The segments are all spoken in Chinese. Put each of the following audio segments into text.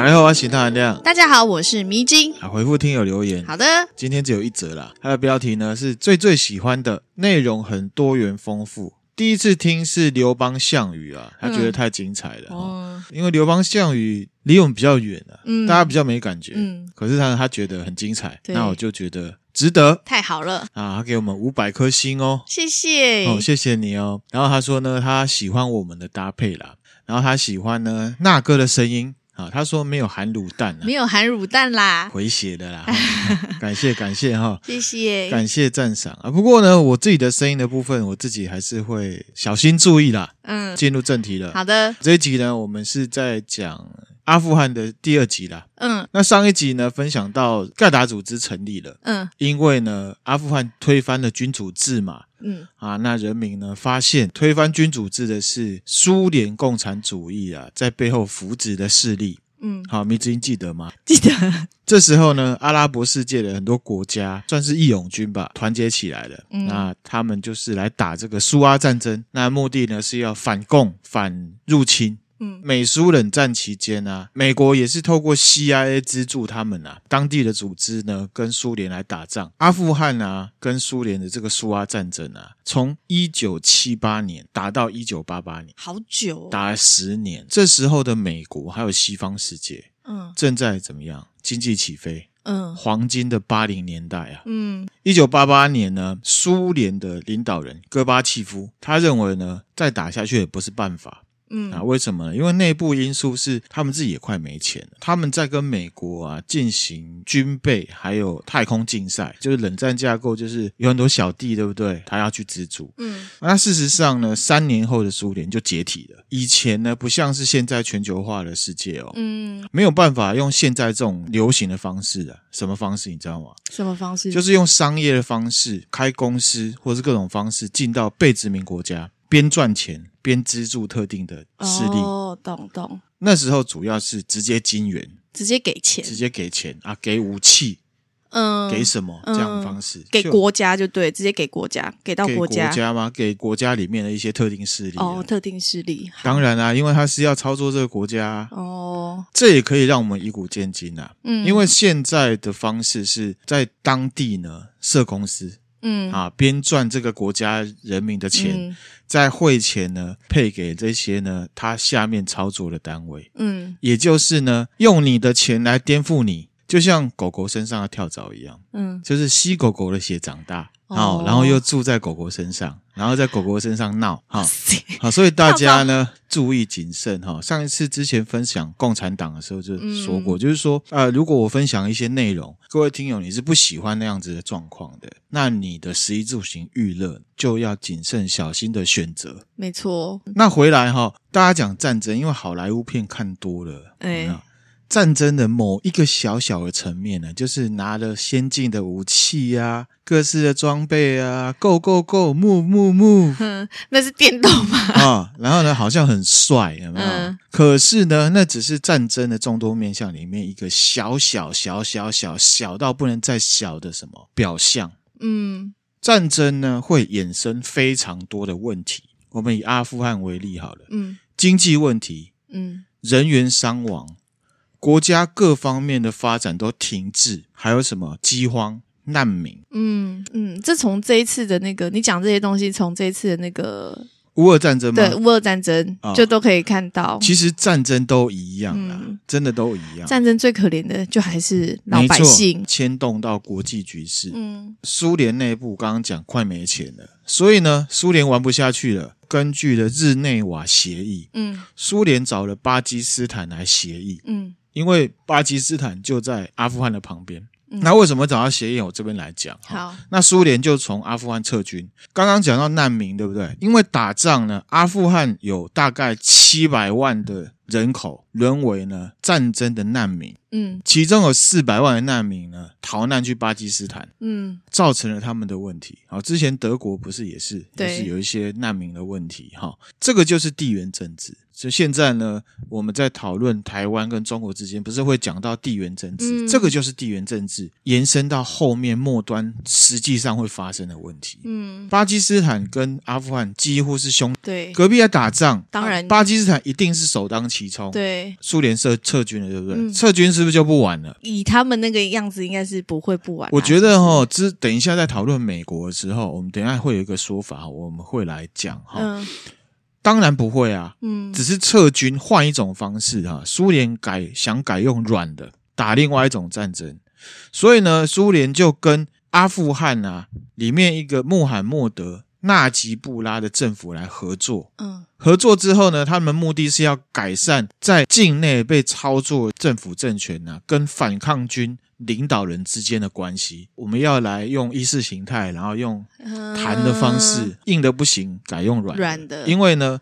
打开后我行大含量。大家好，我是迷津。啊，回复听友留言。好的，今天只有一则啦。它的标题呢是最最喜欢的内容，很多元丰富。第一次听是刘邦项羽啊，他觉得太精彩了。哦，因为刘邦项羽离我们比较远啊，嗯，大家比较没感觉。嗯，可是他他觉得很精彩，那我就觉得。值得，太好了啊！他给我们五百颗星哦，谢谢哦，谢谢你哦。然后他说呢，他喜欢我们的搭配啦，然后他喜欢呢那哥的声音啊。他说没有含卤蛋，没有含卤蛋啦，回血的啦。感谢感谢哈，谢谢感谢赞赏啊。不过呢，我自己的声音的部分，我自己还是会小心注意啦。嗯，进入正题了。好的，这一集呢，我们是在讲。阿富汗的第二集啦，嗯，那上一集呢，分享到盖达组织成立了，嗯，因为呢，阿富汗推翻了君主制嘛，嗯，啊，那人民呢发现推翻君主制的是苏联共产主义啊，在背后扶植的势力，嗯，好，迷之音记得吗？记得。这时候呢，阿拉伯世界的很多国家算是义勇军吧，团结起来了，嗯，那他们就是来打这个苏阿战争，那目的呢是要反共、反入侵。嗯，美苏冷战期间啊，美国也是透过 CIA 资助他们啊，当地的组织呢，跟苏联来打仗。阿富汗啊，跟苏联的这个苏阿战争啊，从一九七八年打到一九八八年，好久哦，打了十年。这时候的美国还有西方世界，嗯，正在怎么样？经济起飞，嗯，黄金的八零年代啊，嗯，一九八八年呢，苏联的领导人戈巴契夫，他认为呢，再打下去也不是办法。嗯啊，为什么呢？因为内部因素是他们自己也快没钱了，他们在跟美国啊进行军备还有太空竞赛，就是冷战架构，就是有很多小弟，对不对？他要去资助。嗯，那事实上呢，三年后的苏联就解体了。以前呢，不像是现在全球化的世界哦，嗯，没有办法用现在这种流行的方式啊，什么方式你知道吗？什么方式？就是用商业的方式开公司，或是各种方式进到被殖民国家。边赚钱边资助特定的势力哦，懂懂。那时候主要是直接金援，直接给钱，直接给钱啊，给武器，嗯，给什么这样的方式？给国家就对，直接给国家，给到国家，给国家吗？给国家里面的一些特定势力哦，特定势力。当然啦，因为他是要操作这个国家哦，这也可以让我们以古见今啊。嗯，因为现在的方式是在当地呢设公司。嗯啊，边赚这个国家人民的钱，嗯、在汇钱呢，配给这些呢他下面操作的单位。嗯，也就是呢，用你的钱来颠覆你，就像狗狗身上的跳蚤一样。嗯，就是吸狗狗的血长大。好，然后又住在狗狗身上，然后在狗狗身上闹，哈，好，所以大家呢注意谨慎哈。上一次之前分享共产党的时候就说过，就是说，呃，如果我分享一些内容，各位听友你是不喜欢那样子的状况的，那你的食衣住行娱乐就要谨慎小心的选择。没错。那回来哈，大家讲战争，因为好莱坞片看多了，哎。战争的某一个小小的层面呢，就是拿了先进的武器啊，各式的装备啊，Go Go Go，木木木，那是电动吗？啊，然后呢，好像很帅，有没有？嗯、可是呢，那只是战争的众多面向里面一个小小小小小小到不能再小的什么表象。嗯，战争呢会衍生非常多的问题。我们以阿富汗为例好了，嗯，经济问题，嗯，人员伤亡。国家各方面的发展都停滞，还有什么饥荒、难民？嗯嗯，这从这一次的那个你讲这些东西，从这一次的那个乌俄战争吗？对，乌俄战争、哦、就都可以看到。其实战争都一样啦，嗯、真的都一样。战争最可怜的就还是老百姓，牵动到国际局势。嗯，苏联内部刚刚讲快没钱了，所以呢，苏联玩不下去了。根据了日内瓦协议，嗯，苏联找了巴基斯坦来协议，嗯。因为巴基斯坦就在阿富汗的旁边，嗯、那为什么找到协议？我这边来讲。好，那苏联就从阿富汗撤军。刚刚讲到难民，对不对？因为打仗呢，阿富汗有大概七百万的人口沦为呢战争的难民。嗯，其中有四百万的难民呢逃难去巴基斯坦。嗯，造成了他们的问题。好，之前德国不是也是，对也是有一些难民的问题。哈，这个就是地缘政治。就现在呢，我们在讨论台湾跟中国之间，不是会讲到地缘政治？嗯、这个就是地缘政治延伸到后面末端，实际上会发生的问题。嗯，巴基斯坦跟阿富汗几乎是兄弟，对，隔壁在打仗，当然，巴基斯坦一定是首当其起冲，对，苏联撤撤军了，对不对？嗯、撤军是不是就不玩了？以他们那个样子，应该是不会不玩。我觉得哈，之等一下在讨论美国的时候，我们等一下会有一个说法，我们会来讲哈。嗯、当然不会啊，嗯，只是撤军换一种方式哈。苏联改想改用软的打另外一种战争，所以呢，苏联就跟阿富汗啊里面一个穆罕默德。纳吉布拉的政府来合作，嗯，合作之后呢，他们目的是要改善在境内被操作政府政权呢、啊，跟反抗军领导人之间的关系。我们要来用意识形态，然后用谈的方式，嗯、硬的不行，改用软软的。因为呢，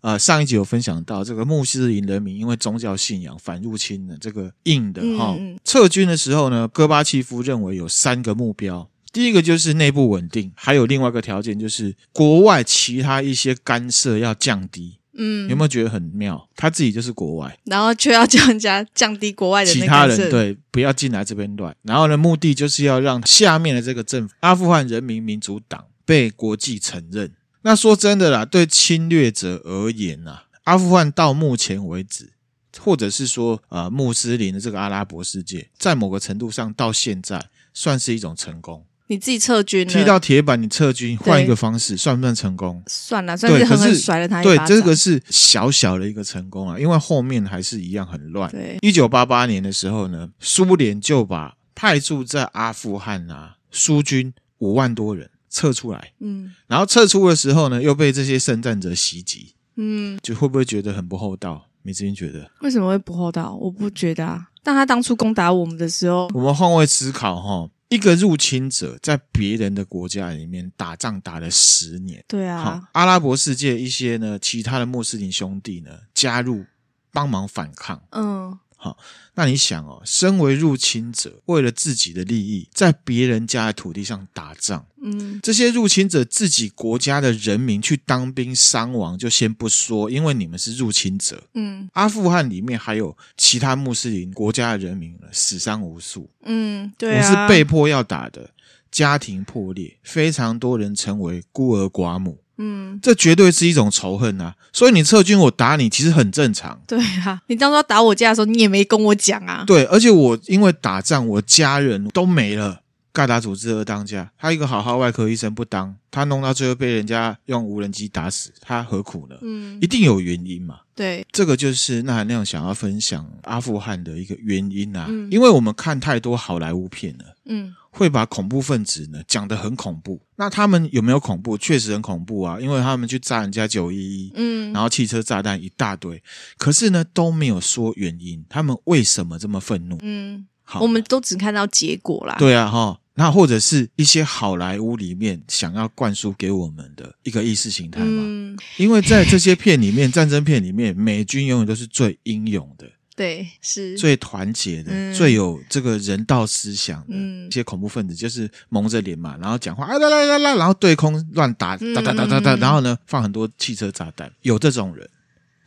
呃，上一集有分享到这个穆斯林人民因为宗教信仰反入侵的这个硬的哈，嗯、撤军的时候呢，戈巴契夫认为有三个目标。第一个就是内部稳定，还有另外一个条件就是国外其他一些干涉要降低。嗯，有没有觉得很妙？他自己就是国外，然后却要叫人家降低国外的其他人，对，不要进来这边乱。然后呢，目的就是要让下面的这个政府——阿富汗人民民主党被国际承认。那说真的啦，对侵略者而言呐，阿富汗到目前为止，或者是说呃穆斯林的这个阿拉伯世界，在某个程度上到现在算是一种成功。你自己撤军，踢到铁板，你撤军，换一个方式，算不算成功？算了，算是狠狠甩了他一。对，这个是小小的一个成功啊，因为后面还是一样很乱。对，一九八八年的时候呢，苏联就把派驻在阿富汗啊苏军五万多人撤出来。嗯，然后撤出的时候呢，又被这些圣战者袭击。嗯，就会不会觉得很不厚道？梅子英觉得为什么会不厚道？我不觉得啊。但他当初攻打我们的时候，我们换位思考哈。一个入侵者在别人的国家里面打仗打了十年，对啊，阿拉伯世界一些呢，其他的穆斯林兄弟呢加入帮忙反抗，嗯。好，那你想哦，身为入侵者，为了自己的利益，在别人家的土地上打仗，嗯，这些入侵者自己国家的人民去当兵伤亡就先不说，因为你们是入侵者，嗯，阿富汗里面还有其他穆斯林国家的人民死伤无数，嗯，对啊，我是被迫要打的，家庭破裂，非常多人成为孤儿寡母。嗯，这绝对是一种仇恨啊！所以你撤军，我打你，其实很正常。对啊，你当初要打我家的时候，你也没跟我讲啊。对，而且我因为打仗，我家人都没了。盖达组织二当家，他一个好好外科医生不当，他弄到最后被人家用无人机打死，他何苦呢？嗯，一定有原因嘛。对，这个就是那含亮想要分享阿富汗的一个原因啊。嗯，因为我们看太多好莱坞片了，嗯，会把恐怖分子呢讲得很恐怖。那他们有没有恐怖？确实很恐怖啊，因为他们去炸人家九一一，嗯，然后汽车炸弹一大堆，可是呢都没有说原因，他们为什么这么愤怒？嗯，好，我们都只看到结果啦。对啊，哈。那或者是一些好莱坞里面想要灌输给我们的一个意识形态嘛？嗯，因为在这些片里面，战争片里面，美军永远都是最英勇的，对，是最团结的，嗯、最有这个人道思想的。嗯，一些恐怖分子就是蒙着脸嘛，然后讲话啊啦啦啦啦，然后对空乱打，哒哒哒哒哒，然后呢放很多汽车炸弹，有这种人，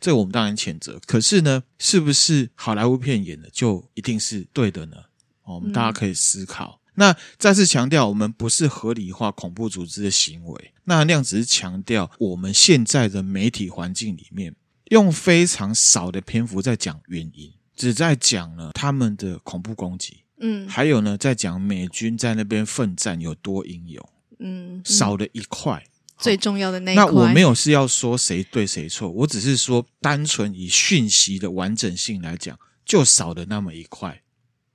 这我们当然谴责。可是呢，是不是好莱坞片演的就一定是对的呢？我们大家可以思考。嗯那再次强调，我们不是合理化恐怖组织的行为。那那样只是强调，我们现在的媒体环境里面，用非常少的篇幅在讲原因，只在讲了他们的恐怖攻击。嗯，还有呢，在讲美军在那边奋战有多英勇。嗯，少了一块最重要的那一块。那我没有是要说谁对谁错，我只是说单纯以讯息的完整性来讲，就少了那么一块。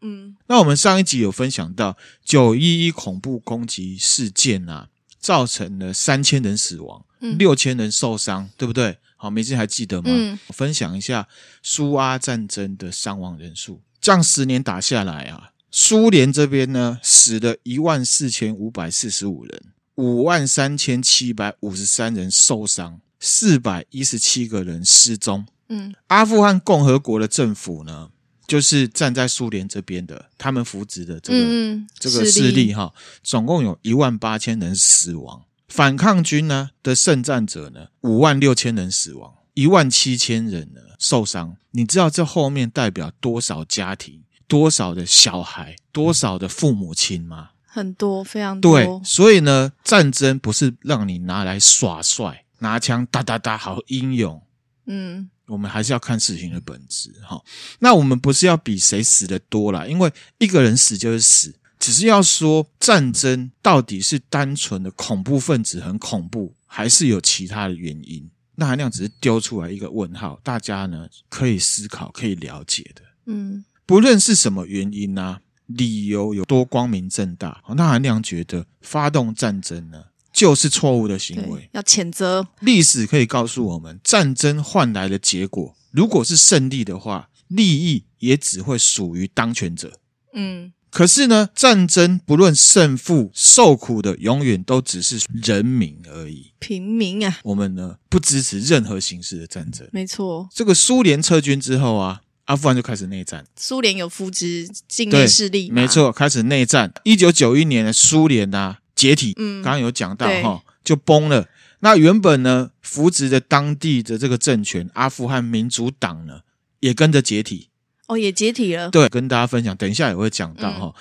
嗯，那我们上一集有分享到九一一恐怖攻击事件啊，造成了三千人死亡，六千人受伤，对不对？好，梅子还记得吗？嗯，分享一下苏阿战争的伤亡人数，这样十年打下来啊，苏联这边呢死了一万四千五百四十五人，五万三千七百五十三人受伤，四百一十七个人失踪。嗯，阿富汗共和国的政府呢？就是站在苏联这边的，他们扶植的这个、嗯、这个势力哈，总共有一万八千人死亡。反抗军呢的圣战者呢，五万六千人死亡，一万七千人呢受伤。你知道这后面代表多少家庭、多少的小孩、多少的父母亲吗？很多，非常多。对，所以呢，战争不是让你拿来耍帅，拿枪哒哒哒，好英勇。嗯，我们还是要看事情的本质哈。那我们不是要比谁死的多啦，因为一个人死就是死，只是要说战争到底是单纯的恐怖分子很恐怖，还是有其他的原因？那含量只是丢出来一个问号，大家呢可以思考、可以了解的。嗯，不论是什么原因啊，理由有多光明正大，那含量觉得发动战争呢，就是错误的行为，要谴责。历史可以告诉我们，战争换来的结果，如果是胜利的话，利益也只会属于当权者。嗯，可是呢，战争不论胜负，受苦的永远都只是人民而已，平民啊。我们呢，不支持任何形式的战争。没错，这个苏联撤军之后啊，阿富汗就开始内战。苏联有扶植境内势力，没错，开始内战。一九九一年的苏联啊。解体，嗯，刚刚有讲到哈，就崩了。那原本呢，扶植的当地的这个政权阿富汗民主党呢，也跟着解体。哦，也解体了。对，跟大家分享，等一下也会讲到哈，嗯、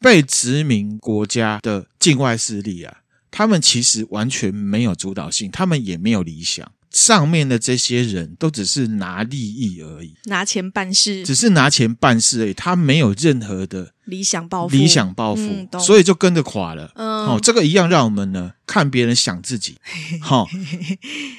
被殖民国家的境外势力啊，他们其实完全没有主导性，他们也没有理想。上面的这些人都只是拿利益而已，拿钱办事，只是拿钱办事而已。他没有任何的理想抱负，理想抱负，嗯、所以就跟着垮了。嗯，哦，这个一样让我们呢看别人想自己。好、哦、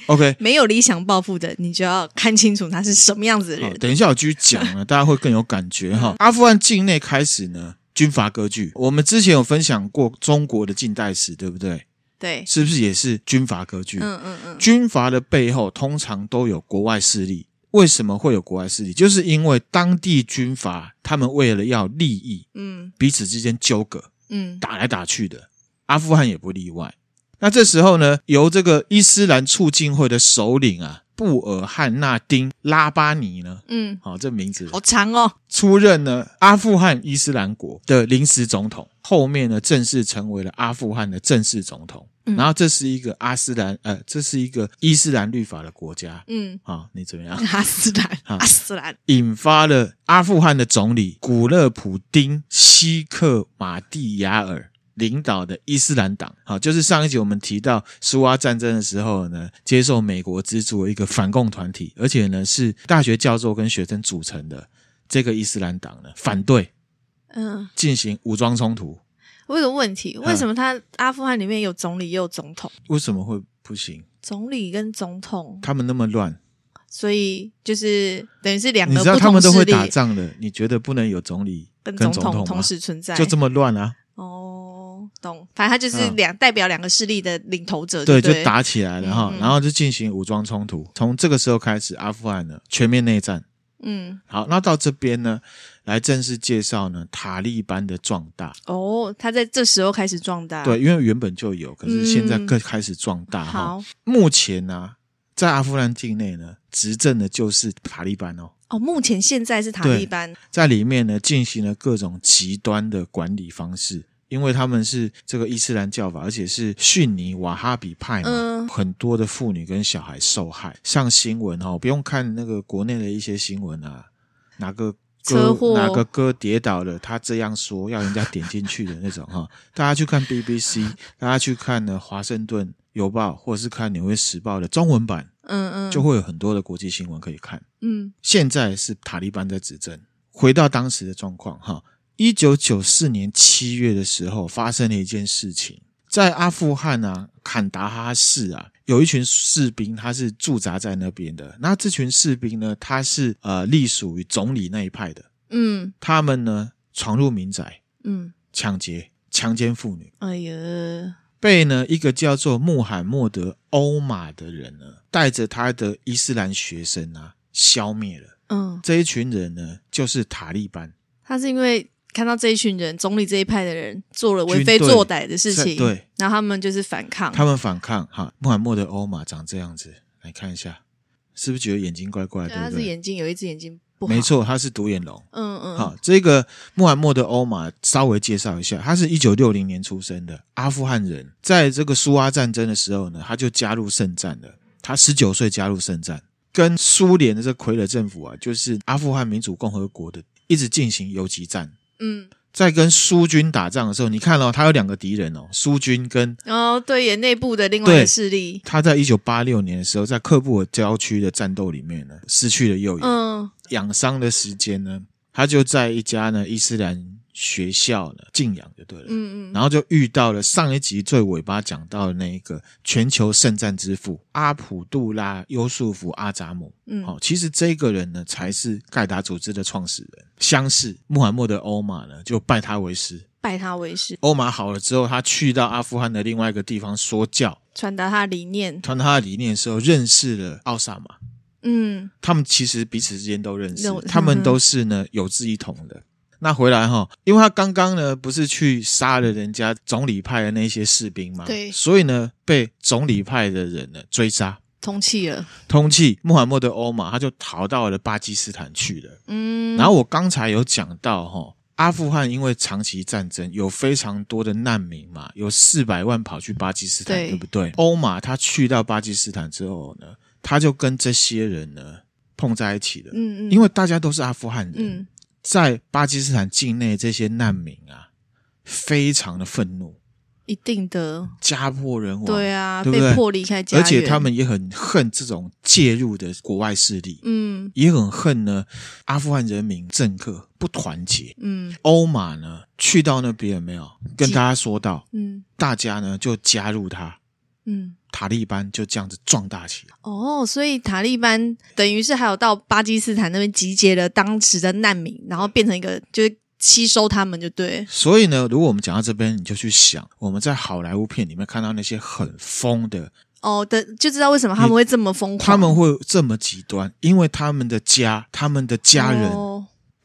，OK，没有理想抱负的，你就要看清楚他是什么样子的人。等一下我继续讲了，大家会更有感觉哈。嗯、阿富汗境内开始呢军阀割据，我们之前有分享过中国的近代史，对不对？对，是不是也是军阀割据？嗯嗯嗯，军阀的背后通常都有国外势力。为什么会有国外势力？就是因为当地军阀他们为了要利益，嗯，彼此之间纠葛，嗯，打来打去的。阿富汗也不例外。那这时候呢，由这个伊斯兰促进会的首领啊。布尔汉纳丁拉巴尼呢？嗯，好，这名字好长哦。出任呢阿富汗伊斯兰国的临时总统，后面呢正式成为了阿富汗的正式总统。嗯，然后这是一个阿斯兰，呃，这是一个伊斯兰律法的国家。嗯，好，你怎么样？阿斯兰，阿斯兰引发了阿富汗的总理古勒普丁西克马蒂亚尔。领导的伊斯兰党，好，就是上一集我们提到苏阿战争的时候呢，接受美国资助的一个反共团体，而且呢是大学教授跟学生组成的这个伊斯兰党呢，反对，嗯，进行武装冲突。我有个问题，为什么他阿富汗里面有总理也有总统？为什么会不行？总理跟总统他们那么乱，所以就是等于是两个不同势力。你知道他们都会打仗的，你觉得不能有总理跟总统同时存在？就这么乱啊？懂，反正他就是两、嗯、代表两个势力的领头者对，对，就打起来了哈，嗯、然后就进行武装冲突。从这个时候开始，阿富汗呢全面内战。嗯，好，那到这边呢，来正式介绍呢塔利班的壮大。哦，他在这时候开始壮大，对，因为原本就有，可是现在更开始壮大。哈、目前呢、啊，在阿富汗境内呢，执政的就是塔利班哦。哦，目前现在是塔利班在里面呢，进行了各种极端的管理方式。因为他们是这个伊斯兰教法，而且是逊尼瓦哈比派嘛，嗯、很多的妇女跟小孩受害。上新闻哈，不用看那个国内的一些新闻啊，哪个哥祸哪个哥跌倒了，他这样说要人家点进去的那种哈。大家去看 BBC，大家去看呢《华盛顿邮报》或者是看《纽约时报》的中文版，嗯嗯，就会有很多的国际新闻可以看。嗯，现在是塔利班在执政，回到当时的状况哈。一九九四年七月的时候，发生了一件事情，在阿富汗啊，坎达哈市啊，有一群士兵，他是驻扎在那边的。那这群士兵呢，他是呃，隶属于总理那一派的。嗯，他们呢，闯入民宅，嗯，抢劫、强奸妇女。哎呀，被呢一个叫做穆罕默德·欧马的人呢，带着他的伊斯兰学生啊，消灭了。嗯，这一群人呢，就是塔利班。他是因为。看到这一群人，总理这一派的人做了为非作歹的事情，对，然后他们就是反抗。他们反抗，哈，穆罕默德欧玛长这样子，来看一下，是不是觉得眼睛怪怪的？对，他是眼睛有一只眼睛不好，没错，他是独眼龙。嗯嗯，好，这个穆罕默德欧玛稍微介绍一下，他是一九六零年出生的阿富汗人，在这个苏阿战争的时候呢，他就加入圣战了。他十九岁加入圣战，跟苏联的这傀儡政府啊，就是阿富汗民主共和国的，一直进行游击战。嗯，在跟苏军打仗的时候，你看哦，他有两个敌人哦，苏军跟哦，对，也内部的另外一个势力。他在一九八六年的时候，在克布尔郊区的战斗里面呢，失去了右眼，嗯，养伤的时间呢，他就在一家呢伊斯兰。学校了，静养就对了，嗯嗯，然后就遇到了上一集最尾巴讲到的那一个全球圣战之父阿卜杜拉·优素福·阿扎姆，嗯，好，其实这个人呢才是盖达组织的创始人。相似穆罕默德·欧马呢就拜他为师，拜他为师。欧马好了之后，他去到阿富汗的另外一个地方说教，传达他的理念，传达他的理念的时候，认识了奥萨马，嗯，他们其实彼此之间都认识，他们都是呢有志一同的。那回来哈，因为他刚刚呢不是去杀了人家总理派的那些士兵嘛，对，所以呢被总理派的人呢追杀，通缉了，通缉穆罕默德欧玛，他就逃到了巴基斯坦去了。嗯，然后我刚才有讲到哈，阿富汗因为长期战争，有非常多的难民嘛，有四百万跑去巴基斯坦，对，对不对？欧玛他去到巴基斯坦之后呢，他就跟这些人呢碰在一起了。嗯嗯，因为大家都是阿富汗人。嗯。在巴基斯坦境内，这些难民啊，非常的愤怒，一定的。家破人亡，对啊，对不对？被迫离开家园，而且他们也很恨这种介入的国外势力，嗯，也很恨呢。阿富汗人民政客不团结，嗯，欧马呢去到那边有没有？跟大家说到，嗯，大家呢就加入他，嗯。塔利班就这样子壮大起来。哦，所以塔利班等于是还有到巴基斯坦那边集结了当时的难民，然后变成一个就是吸收他们就对。所以呢，如果我们讲到这边，你就去想我们在好莱坞片里面看到那些很疯的哦的，就知道为什么他们会这么疯狂，他们会这么极端，因为他们的家、他们的家人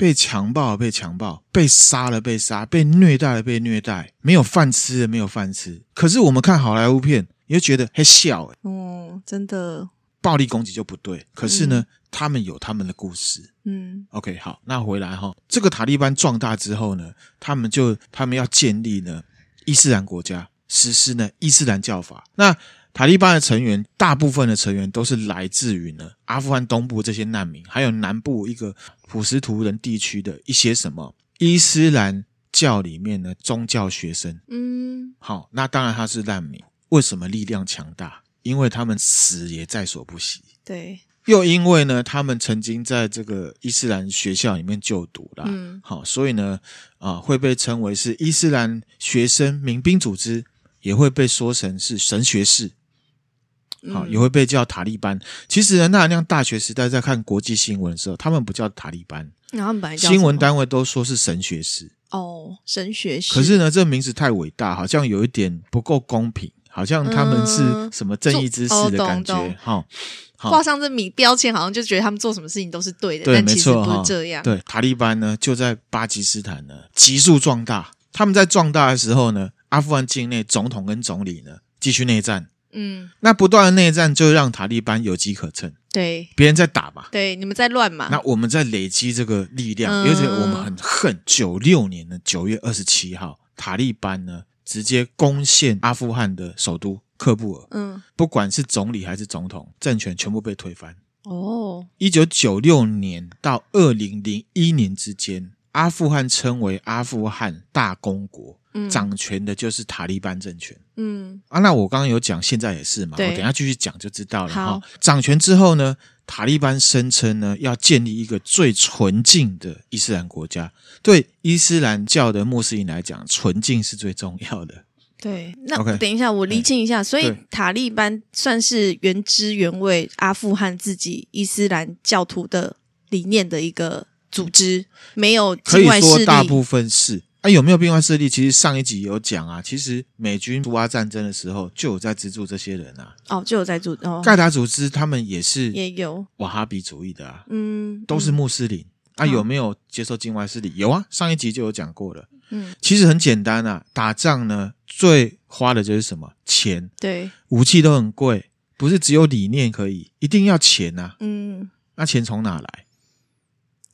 被强暴，被强暴，被杀了，被杀，被虐待了，被虐待，没有饭吃了，没有饭吃。可是我们看好莱坞片。你就觉得很笑哎，哦，真的，暴力攻击就不对。可是呢，嗯、他们有他们的故事。嗯，OK，好，那回来哈，这个塔利班壮大之后呢，他们就他们要建立呢伊斯兰国家，实施呢伊斯兰教法。那塔利班的成员，大部分的成员都是来自于呢阿富汗东部这些难民，还有南部一个普什图人地区的一些什么伊斯兰教里面的宗教学生。嗯，好，那当然他是难民。为什么力量强大？因为他们死也在所不惜。对，又因为呢，他们曾经在这个伊斯兰学校里面就读啦。嗯，好，所以呢，啊，会被称为是伊斯兰学生民兵组织，也会被说成是神学士。好，也会被叫塔利班。其实呢，那那样大学时代在看国际新闻的时候，他们不叫塔利班，然后本来新闻单位都说是神学士。哦，神学士。可是呢，这名字太伟大，好像有一点不够公平。好像他们是什么正义之士的感觉，哈，挂上这米标签，好像就觉得他们做什么事情都是对的，对，但其实不是这样。对，塔利班呢就在巴基斯坦呢急速壮大，他们在壮大的时候呢，阿富汗境内总统跟总理呢继续内战，嗯，那不断的内战就让塔利班有机可乘，对，别人在打嘛，对，你们在乱嘛，那我们在累积这个力量，而且我们很恨九六年的九月二十七号，塔利班呢。直接攻陷阿富汗的首都喀布尔，嗯，不管是总理还是总统，政权全部被推翻。哦，一九九六年到二零零一年之间，阿富汗称为阿富汗大公国，嗯，掌权的就是塔利班政权。嗯，啊，那我刚刚有讲，现在也是嘛，对我等一下继续讲就知道了。哈，掌权之后呢？塔利班声称呢，要建立一个最纯净的伊斯兰国家。对伊斯兰教的穆斯林来讲，纯净是最重要的。对，那等一下，我厘清一下。欸、所以塔利班算是原汁原味阿富汗自己伊斯兰教徒的理念的一个组织，没有境外势力。可以说大部分是。啊，有没有境外势力？其实上一集有讲啊。其实美军苏阿战争的时候就有在资助这些人啊。哦，就有在助哦。盖达组织他们也是也有瓦哈比主义的啊。嗯，都是穆斯林、嗯、啊。有没有接受境外势力？哦、有啊，上一集就有讲过了。嗯，其实很简单啊。打仗呢，最花的就是什么钱？对，武器都很贵，不是只有理念可以，一定要钱啊。嗯，那钱从哪来？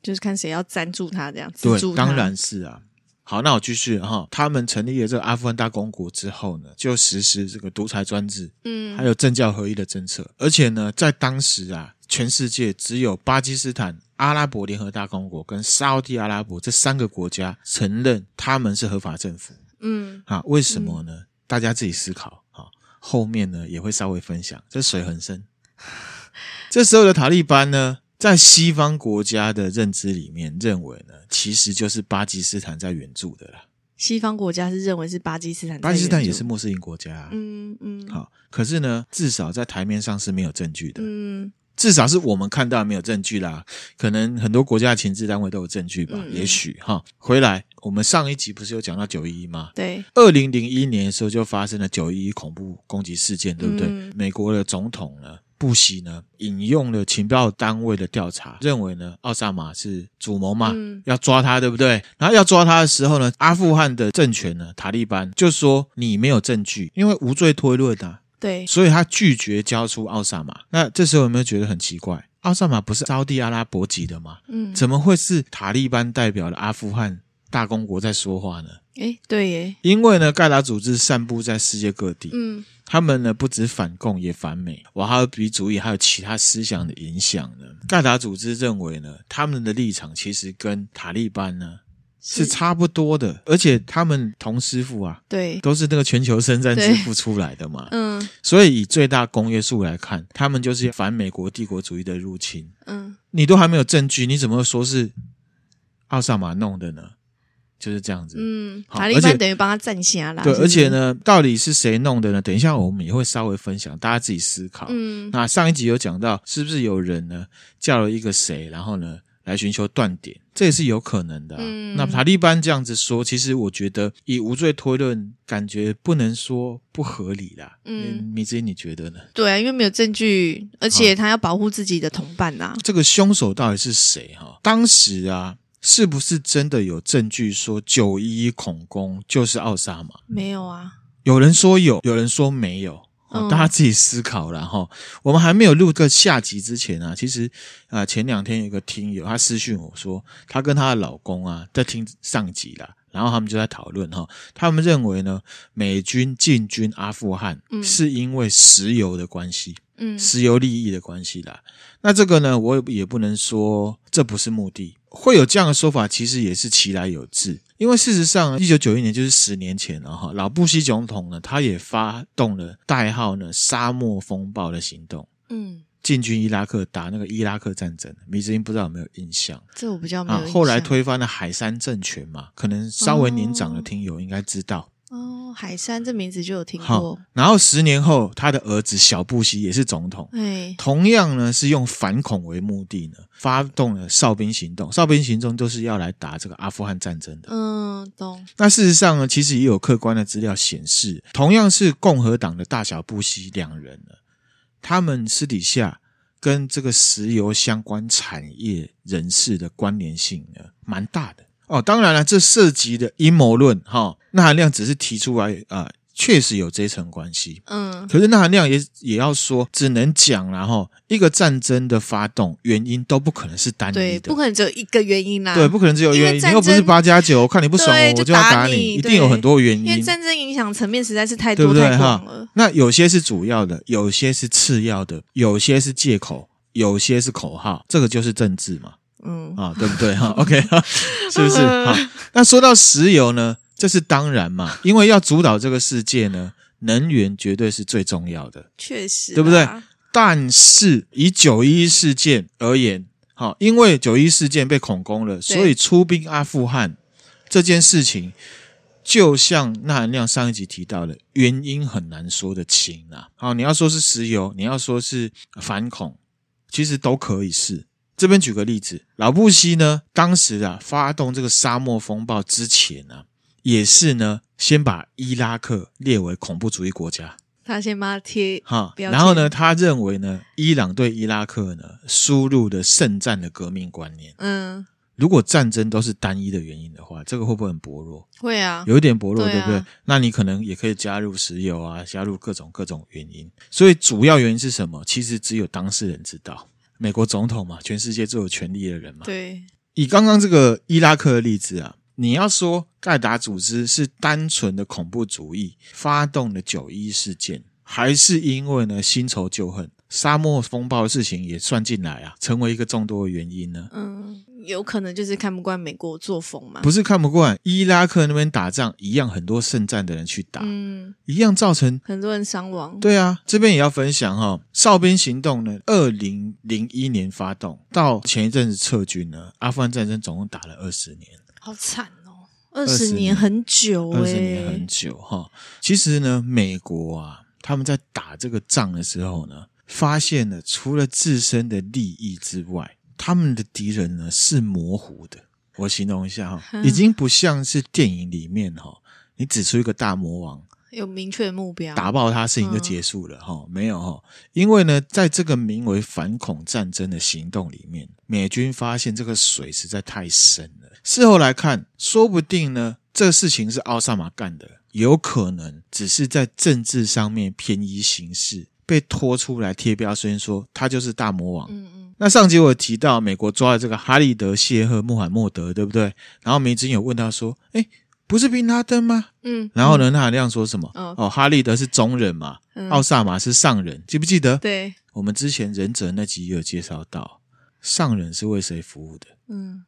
就是看谁要赞助他这样子。对，当然是啊。好，那我继续哈。他们成立了这个阿富汗大公国之后呢，就实施这个独裁专制，嗯，还有政教合一的政策。而且呢，在当时啊，全世界只有巴基斯坦、阿拉伯联合大公国跟沙特阿拉伯这三个国家承认他们是合法政府。嗯，啊，为什么呢？嗯、大家自己思考。啊，后面呢也会稍微分享。这水很深。这时候的塔利班呢，在西方国家的认知里面，认为呢，其实就是巴基斯坦在援助的啦。西方国家是认为是巴基斯坦，巴基斯坦也是穆斯林国家啊。嗯嗯，好，可是呢，至少在台面上是没有证据的。嗯，至少是我们看到没有证据啦。可能很多国家的情治单位都有证据吧？嗯、也许哈。回来，我们上一集不是有讲到九一一吗？对，二零零一年的时候就发生了九一一恐怖攻击事件，对不对？嗯、美国的总统呢？布希呢，引用了情报单位的调查，认为呢，奥萨马是主谋嘛，嗯、要抓他，对不对？然后要抓他的时候呢，阿富汗的政权呢，塔利班就说你没有证据，因为无罪推论啊，对，所以他拒绝交出奥萨马。那这时候有没有觉得很奇怪？奥萨马不是沙地阿拉伯籍的吗？嗯，怎么会是塔利班代表的阿富汗大公国在说话呢？诶，对耶，因为呢，盖达组织散布在世界各地，嗯。他们呢，不止反共也反美，瓦哈比主义还有其他思想的影响呢。盖达组织认为呢，他们的立场其实跟塔利班呢是，差不多的，而且他们同师傅啊，对，都是那个全球生产之父出来的嘛。嗯，所以以最大公约数来看，他们就是反美国帝国主义的入侵。嗯，你都还没有证据，你怎么说是奥萨马弄的呢？就是这样子，嗯，塔利班等于帮他站下来。对，而且呢，到底是谁弄的呢？等一下我们也会稍微分享，大家自己思考。嗯，那上一集有讲到，是不是有人呢叫了一个谁，然后呢来寻求断点？这也是有可能的啊。嗯，那塔利班这样子说，其实我觉得以无罪推论，感觉不能说不合理啦。嗯，米子，你觉得呢？对啊，因为没有证据，而且他要保护自己的同伴呐。这个凶手到底是谁？哈，当时啊。是不是真的有证据说九一一恐攻就是奥萨马？没有啊，有人说有，有人说没有，大家自己思考了哈。我们还没有录个下集之前啊，其实啊，前两天有一个听友他私讯我说，他跟他的老公啊在听上集啦，然后他们就在讨论哈，他们认为呢，美军进军阿富汗是因为石油的关系，嗯，石油利益的关系啦。那这个呢，我也不能说这不是目的。会有这样的说法，其实也是其来有自。因为事实上，一九九一年就是十年前了哈。老布希总统呢，他也发动了代号呢“沙漠风暴”的行动，嗯，进军伊拉克打那个伊拉克战争。米子英不知道有没有印象？这我比较没有。后来推翻了海山政权嘛，可能稍微年长的听友应该知道。哦，海山这名字就有听过。然后十年后，他的儿子小布希也是总统，哎，同样呢是用反恐为目的呢，发动了哨兵行动。哨兵行动都是要来打这个阿富汗战争的。嗯，懂。那事实上呢，其实也有客观的资料显示，同样是共和党的大小布希两人呢，他们私底下跟这个石油相关产业人士的关联性呢，蛮大的。哦，当然了，这涉及的阴谋论，哈，那含量只是提出来啊、呃，确实有这一层关系，嗯，可是那含量也也要说，只能讲，然后一个战争的发动原因都不可能是单一的，对，不可能只有一个原因啦，对，不可能只有原因，你又不是八加九，我看你不爽我，我就要打你，一定有很多原因，因为战争影响层面实在是太多对不对？太广了。那有些是主要的，有些是次要的，有些是借口，有些是口号，这个就是政治嘛。嗯啊，对不对哈？OK 哈，是不是？好，那说到石油呢，这是当然嘛，因为要主导这个世界呢，能源绝对是最重要的，确实，对不对？但是以九一一事件而言，好，因为九一一事件被恐攻了，所以出兵阿富汗这件事情，就像纳含亮上一集提到的，原因很难说得清啊。好，你要说是石油，你要说是反恐，其实都可以是。这边举个例子，老布希呢，当时啊发动这个沙漠风暴之前呢、啊，也是呢先把伊拉克列为恐怖主义国家，他先把它贴哈，然后呢，他认为呢，伊朗对伊拉克呢输入的圣战的革命观念，嗯，如果战争都是单一的原因的话，这个会不会很薄弱？会啊，有一点薄弱，对，啊、对不对？那你可能也可以加入石油啊，加入各种各种原因，所以主要原因是什么？其实只有当事人知道。美国总统嘛，全世界最有权力的人嘛。对，以刚刚这个伊拉克的例子啊，你要说盖达组织是单纯的恐怖主义发动的九一事件，还是因为呢新仇旧恨？沙漠风暴的事情也算进来啊，成为一个众多的原因呢？嗯，有可能就是看不惯美国作风嘛。不是看不惯，伊拉克那边打仗一样，很多圣战的人去打，嗯，一样造成很多人伤亡。对啊，这边也要分享哈、哦，哨兵行动呢，二零零一年发动，到前一阵子撤军呢，阿富汗战争总共打了二十年，好惨哦，二十年很久、欸，二十年很久哈、哦。其实呢，美国啊，他们在打这个仗的时候呢。发现了，除了自身的利益之外，他们的敌人呢是模糊的。我形容一下哈、哦，已经不像是电影里面哈、哦，你指出一个大魔王，有明确的目标，打爆他，事情就结束了哈、嗯。没有哈，因为呢，在这个名为反恐战争的行动里面，美军发现这个水实在太深了。事后来看，说不定呢，这个事情是奥萨马干的，有可能只是在政治上面偏移行事。被拖出来贴标签说他就是大魔王。那上集我有提到美国抓了这个哈利德谢赫穆罕默德，对不对？然后梅珍有问他说：“哎，不是宾拉登吗？”嗯。然后呢，他还那样说什么？哦，哦哈利德是中人嘛，嗯、奥萨马是上人，记不记得？对。我们之前忍者那集也有介绍到，上人是为谁服务的？嗯。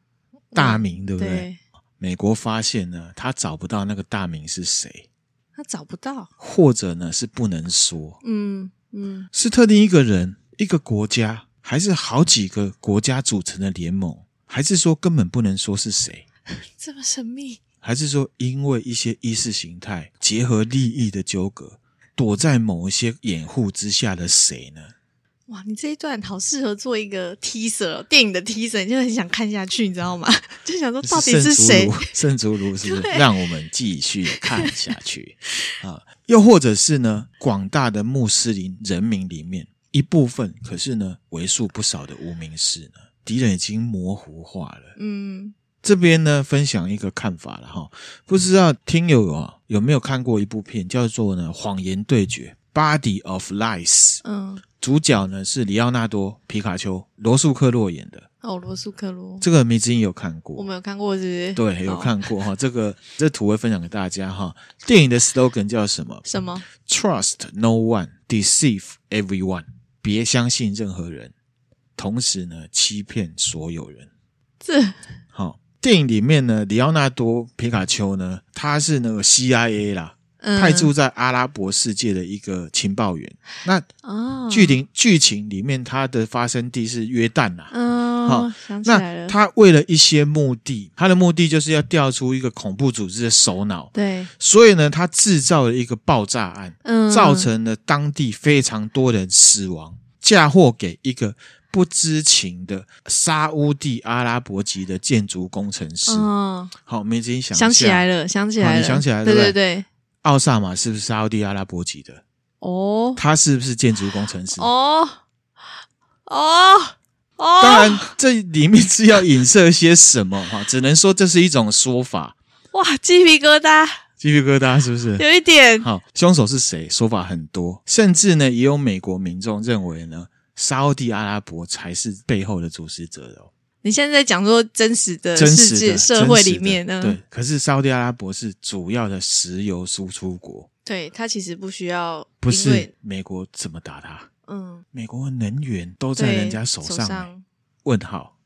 大明对不对？对。美国发现呢，他找不到那个大明是谁，他找不到，或者呢是不能说。嗯。嗯，是特定一个人、一个国家，还是好几个国家组成的联盟，还是说根本不能说是谁？这么神秘？还是说因为一些意识形态结合利益的纠葛，躲在某一些掩护之下的谁呢？哇，你这一段好适合做一个 teaser，电影的 teaser，你就很想看下去，你知道吗？就想说到底是谁？圣竹如是？让我们继续看下去啊！又或者是呢，广大的穆斯林人民里面一部分，可是呢，为数不少的无名氏呢，敌人已经模糊化了。嗯，这边呢，分享一个看法了哈，不知道听友啊有没有看过一部片，叫做呢《谎言对决》（Body of Lies）。嗯。主角呢是里奥纳多·皮卡丘，罗素克洛演的。哦，罗素克洛，这个迷之音有看过？我没有看过，是不是？对，有看过哈、哦。这个这图会分享给大家哈。电影的 slogan 叫什么？什么？Trust no one, deceive everyone。别相信任何人，同时呢，欺骗所有人。这好、哦。电影里面呢，里奥纳多·皮卡丘呢，他是那个 CIA 啦。派驻在阿拉伯世界的一个情报员。那剧情剧情里面，他的发生地是约旦啊。嗯，好，想起来了。那他为了一些目的，他的目的就是要调出一个恐怖组织的首脑。对。所以呢，他制造了一个爆炸案，嗯造成了当地非常多人死亡，嫁祸给一个不知情的沙乌地阿拉伯籍的建筑工程师。哦。好，没仔细想。想起来了，想起来了，你想起来了，对对对。奥萨马是不是沙乌地阿拉伯籍的？哦，他是不是建筑工程师？哦，哦，哦，当然，这里面是要影射些什么哈？只能说这是一种说法。哇，鸡皮疙瘩，鸡皮疙瘩是不是？有一点。好，凶手是谁？说法很多，甚至呢，也有美国民众认为呢，沙乌地阿拉伯才是背后的主使者哦。你现在在讲说真实的世界社会里面呢？对，可是沙乌地阿拉伯是主要的石油输出国，对，它其实不需要，不是美国怎么打他？嗯，美国能源都在人家手上，问号，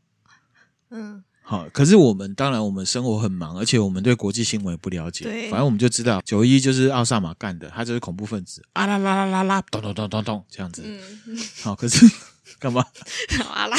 嗯，好，可是我们当然我们生活很忙，而且我们对国际新闻也不了解，对，反正我们就知道九一就是奥萨马干的，他就是恐怖分子，啊啦啦啦啦啦，咚咚咚咚咚这样子，嗯，好，可是干嘛？啊啦。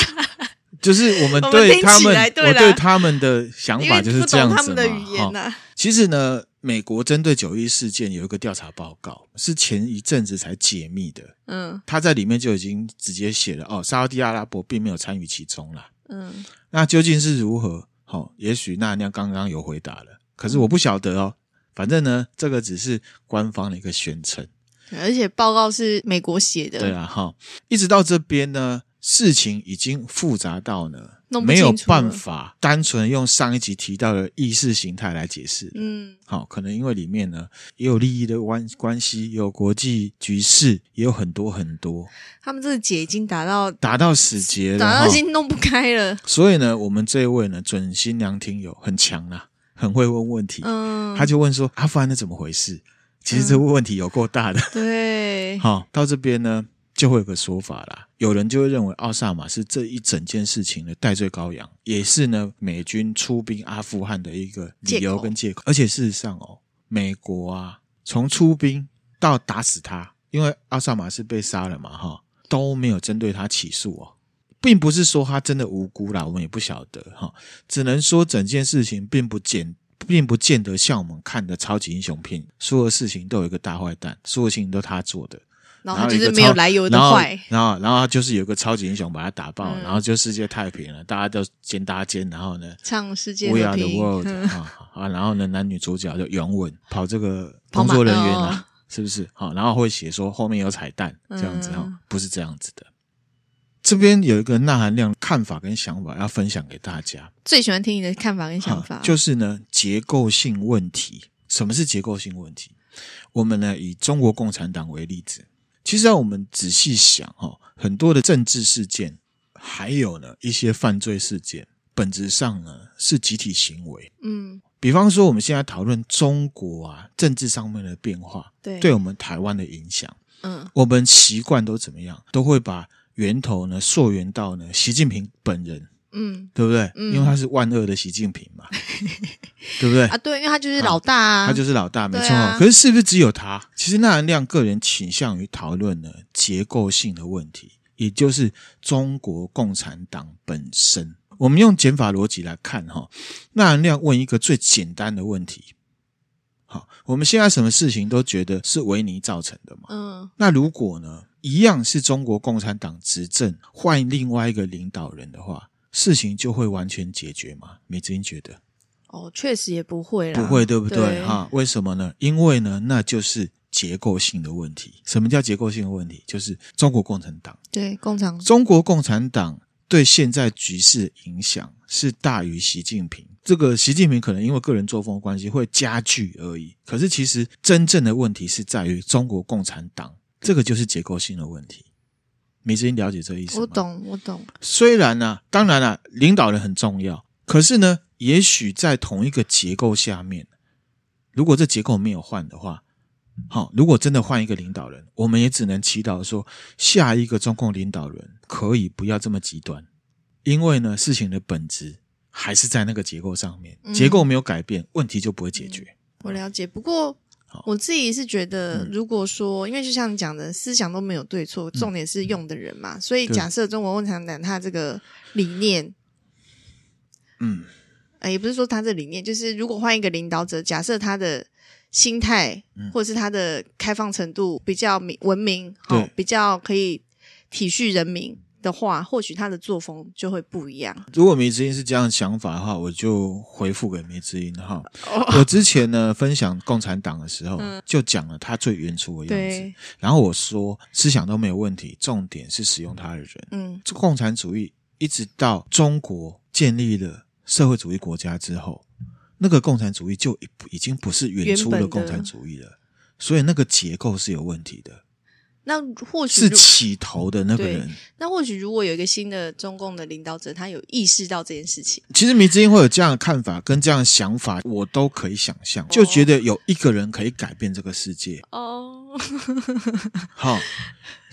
就是我们对他们，我，对他们的想法就是这样子嘛。哈，其实呢，美国针对九一事件有一个调查报告，是前一阵子才解密的。嗯，他在里面就已经直接写了哦，沙乌地阿拉伯并没有参与其中啦。嗯，那究竟是如何？好，也许那娘刚刚有回答了，可是我不晓得哦。反正呢，这个只是官方的一个宣称，而且报告是美国写的。对啊，哈，一直到这边呢。事情已经复杂到呢，没有办法单纯用上一集提到的意识形态来解释。嗯，好，可能因为里面呢也有利益的关关系，有国际局势，也有很多很多。他们这个结已经打到打到死结了，打到已经弄不开了。所以呢，我们这一位呢准新娘听友很强啦，很会问问题。嗯，他就问说：“阿富汗那怎么回事？”其实这个问题有够大的。对，好，到这边呢。就会有个说法啦。有人就会认为奥萨马是这一整件事情的代罪羔羊，也是呢美军出兵阿富汗的一个理由跟借口。而且事实上哦，美国啊，从出兵到打死他，因为奥萨马是被杀了嘛，哈，都没有针对他起诉哦，并不是说他真的无辜啦，我们也不晓得哈，只能说整件事情并不简。并不见得像我们看的超级英雄片，所有事情都有一个大坏蛋，所有事情都他做的，然后就是没有来由的坏，然后然后就是有个超级英雄把他打爆，嗯、然后就世界太平了，大家都肩搭肩，然后呢，唱世界和平，We are the world 啊啊，然后呢，男女主角就拥吻，跑这个工作人员啊，是不是？好，然后会写说后面有彩蛋，这样子哈，嗯、不是这样子的。这边有一个钠含量看法跟想法要分享给大家。最喜欢听你的看法跟想法，就是呢结构性问题。什么是结构性问题？我们呢以中国共产党为例子，其实让我们仔细想哈，很多的政治事件，还有呢一些犯罪事件，本质上呢是集体行为。嗯，比方说我们现在讨论中国啊政治上面的变化，对，对我们台湾的影响，嗯，我们习惯都怎么样？都会把源头呢，溯源到呢，习近平本人，嗯，对不对？嗯，因为他是万恶的习近平嘛，对不对？啊，对，因为他就是老大啊，啊他就是老大，没错。啊，可是是不是只有他？其实纳兰亮个人倾向于讨论呢结构性的问题，也就是中国共产党本身。我们用减法逻辑来看哈，纳兰亮问一个最简单的问题。好，我们现在什么事情都觉得是维尼造成的嘛？嗯，那如果呢？一样是中国共产党执政，换另外一个领导人的话，事情就会完全解决吗？美子，你觉得？哦，确实也不会啦，不会，对不对？哈对，为什么呢？因为呢，那就是结构性的问题。什么叫结构性的问题？就是中国共产党，对，共产，中国共产党对现在局势影响是大于习近平。这个习近平可能因为个人作风的关系会加剧而已。可是其实真正的问题是在于中国共产党。这个就是结构性的问题，美芝，你了解这个意思吗？我懂，我懂。虽然呢、啊，当然了、啊，领导人很重要，可是呢，也许在同一个结构下面，如果这结构没有换的话，好，如果真的换一个领导人，我们也只能祈祷说，下一个中共领导人可以不要这么极端，因为呢，事情的本质还是在那个结构上面，结构没有改变，问题就不会解决。嗯、我了解，不过。我自己是觉得，如果说，因为就像你讲的，思想都没有对错，重点是用的人嘛。所以假设中国共产党他这个理念，嗯，也不是说他这理念，就是如果换一个领导者，假设他的心态或者是他的开放程度比较明文明，好，比较可以体恤人民。的话，或许他的作风就会不一样。如果梅之音是这样的想法的话，我就回复给梅之音哈。我之前呢分享共产党的时候，就讲了他最原初的样子。然后我说思想都没有问题，重点是使用他的人。嗯，这共产主义一直到中国建立了社会主义国家之后，那个共产主义就已已经不是原初的共产主义了。所以那个结构是有问题的。那或许是起头的那个人。那或许如果有一个新的中共的领导者，他有意识到这件事情，其实迷之音会有这样的看法跟这样的想法，我都可以想象，就觉得有一个人可以改变这个世界。哦，好，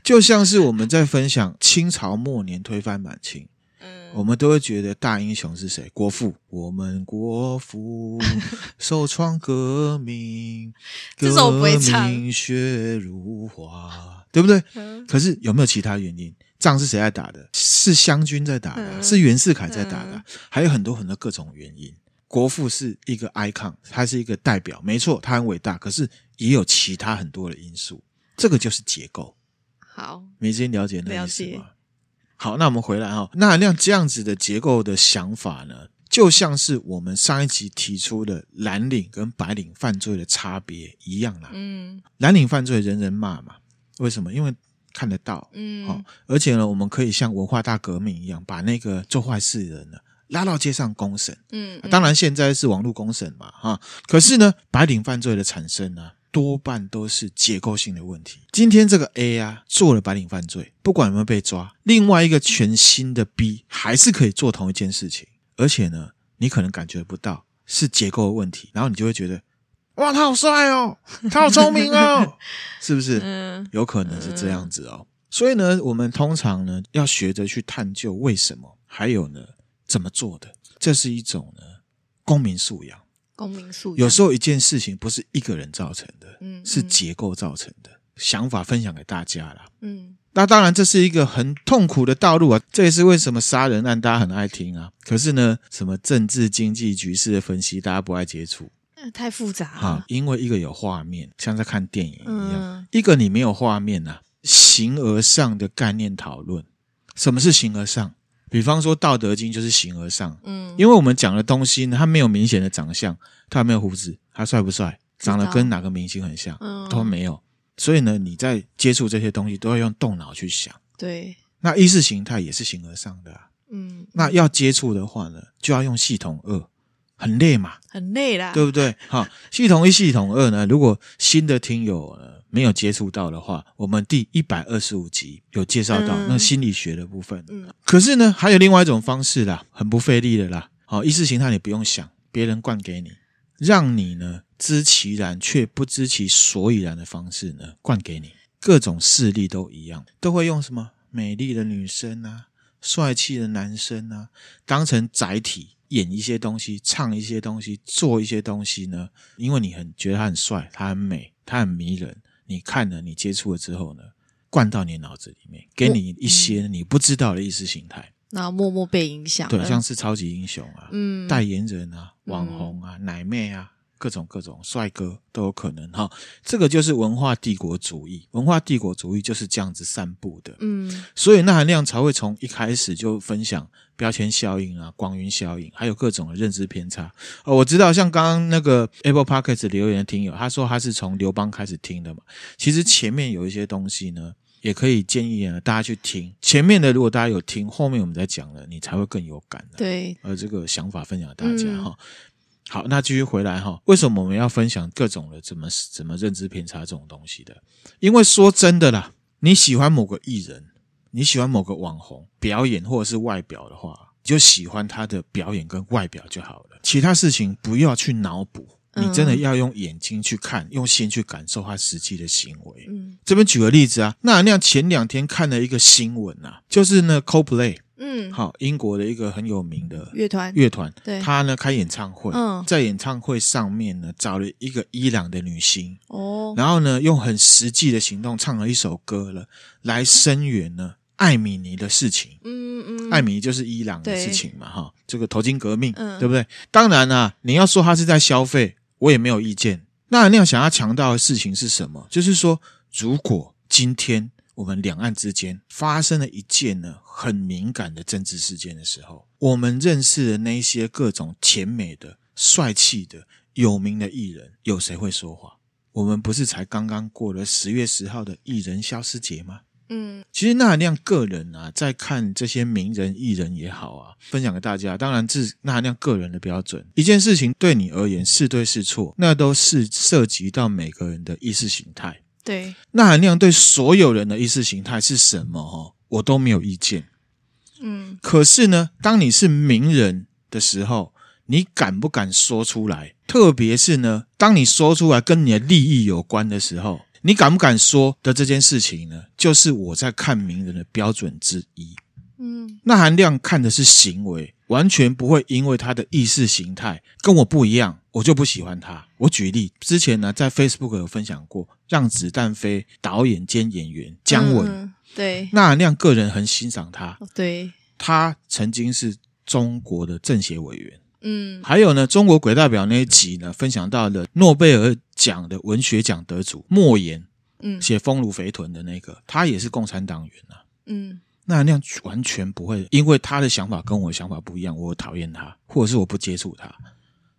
就像是我们在分享清朝末年推翻满清。我们都会觉得大英雄是谁？国父，我们国父首创革命，革命血如花，对不对？可是有没有其他原因？仗是谁在打的？是湘军在打的，是袁世凯在打的，还有很多很多各种原因。国父是一个 icon，他是一个代表，没错，他很伟大。可是也有其他很多的因素，这个就是结构。好，梅之音了解那意思吗？好，那我们回来哈。钠含量这样子的结构的想法呢，就像是我们上一集提出的蓝领跟白领犯罪的差别一样啦。嗯，蓝领犯罪人人骂嘛，为什么？因为看得到。嗯，好，而且呢，我们可以像文化大革命一样，把那个做坏事的人呢拉到街上公审。嗯，当然现在是网络公审嘛，哈。可是呢，白领犯罪的产生呢？多半都是结构性的问题。今天这个 A 啊做了白领犯罪，不管有没有被抓，另外一个全新的 B 还是可以做同一件事情，而且呢，你可能感觉不到是结构的问题，然后你就会觉得，哇，他好帅哦，他好聪明哦，是不是？嗯，有可能是这样子哦。所以呢，我们通常呢要学着去探究为什么，还有呢怎么做的，这是一种呢公民素养。公民素养。有时候一件事情不是一个人造成的，嗯，是结构造成的。想法分享给大家了，嗯。那当然，这是一个很痛苦的道路啊！这也是为什么杀人案大家很爱听啊。可是呢，什么政治经济局势的分析，大家不爱接触，太复杂了。哈，因为一个有画面，像在看电影一样；一个你没有画面啊，形而上的概念讨论。什么是形而上？比方说《道德经》就是形而上。嗯，因为我们讲的东西呢，它没有明显的长相，它没有胡子，他帅不帅，长得跟哪个明星很像，都没有。所以呢，你在接触这些东西都要用动脑去想。对，那意识形态也是形而上的啊。嗯，那要接触的话呢，就要用系统二，很累嘛，很累啦，对不对？好，系统一、系统二呢，如果新的听友呢没有接触到的话，我们第一百二十五集有介绍到那心理学的部分。嗯，可是呢，还有另外一种方式啦，很不费力的啦。好，意识形态你不用想，别人灌给你，让你呢。知其然却不知其所以然的方式呢，灌给你各种势力都一样，都会用什么美丽的女生啊、帅气的男生啊，当成载体演一些东西、唱一些东西、做一些东西呢？因为你很觉得他很帅、他很美、他很迷人，你看了、你接触了之后呢，灌到你脑子里面，给你一些你不知道的意识形态，然后默默被影响。对，像是超级英雄啊、嗯，代言人啊、网红啊、嗯、奶妹啊。各种各种帅哥都有可能哈，这个就是文化帝国主义。文化帝国主义就是这样子散布的，嗯，所以那含量才会从一开始就分享标签效应啊、光晕效应，还有各种的认知偏差。哦，我知道，像刚刚那个 Apple Podcast 留言的听友，他说他是从刘邦开始听的嘛。其实前面有一些东西呢，也可以建议啊大家去听。前面的如果大家有听，后面我们再讲了，你才会更有感的。对，呃这个想法分享给大家哈。嗯好，那继续回来哈。为什么我们要分享各种的怎么怎么认知偏差这种东西的？因为说真的啦，你喜欢某个艺人，你喜欢某个网红表演或者是外表的话，就喜欢他的表演跟外表就好了。其他事情不要去脑补，你真的要用眼睛去看，用心去感受他实际的行为。嗯，这边举个例子啊，那那前两天看了一个新闻啊，就是呢 Coldplay。嗯，好，英国的一个很有名的乐团，乐团，对，他呢开演唱会，嗯，在演唱会上面呢找了一个伊朗的女星，哦，然后呢用很实际的行动唱了一首歌了，来声援呢艾米尼的事情，嗯嗯，艾米尼就是伊朗的事情嘛，哈，这个头巾革命，嗯，对不对？当然啊，你要说他是在消费，我也没有意见。那那样想要强调的事情是什么？就是说，如果今天。我们两岸之间发生了一件呢很敏感的政治事件的时候，我们认识的那些各种甜美的、帅气的、有名的艺人，有谁会说话？我们不是才刚刚过了十月十号的艺人消失节吗？嗯，其实那含亮个人啊，在看这些名人艺人也好啊，分享给大家。当然，是那含亮个人的标准。一件事情对你而言是对是错，那都是涉及到每个人的意识形态。对，那含量对所有人的意识形态是什么？哦，我都没有意见。嗯，可是呢，当你是名人的时候，你敢不敢说出来？特别是呢，当你说出来跟你的利益有关的时候，你敢不敢说的这件事情呢？就是我在看名人的标准之一。嗯，那含量看的是行为，完全不会因为他的意识形态跟我不一样。我就不喜欢他。我举例，之前呢，在 Facebook 有分享过《让子弹飞》导演兼演员姜文，嗯、对，那含亮个人很欣赏他。对，他曾经是中国的政协委员。嗯，还有呢，中国鬼代表那一集呢，分享到了诺贝尔奖的文学奖得主莫言，嗯，写《丰乳肥臀》的那个，他也是共产党员啊。嗯，那那样完全不会因为他的想法跟我的想法不一样，我讨厌他，或者是我不接触他。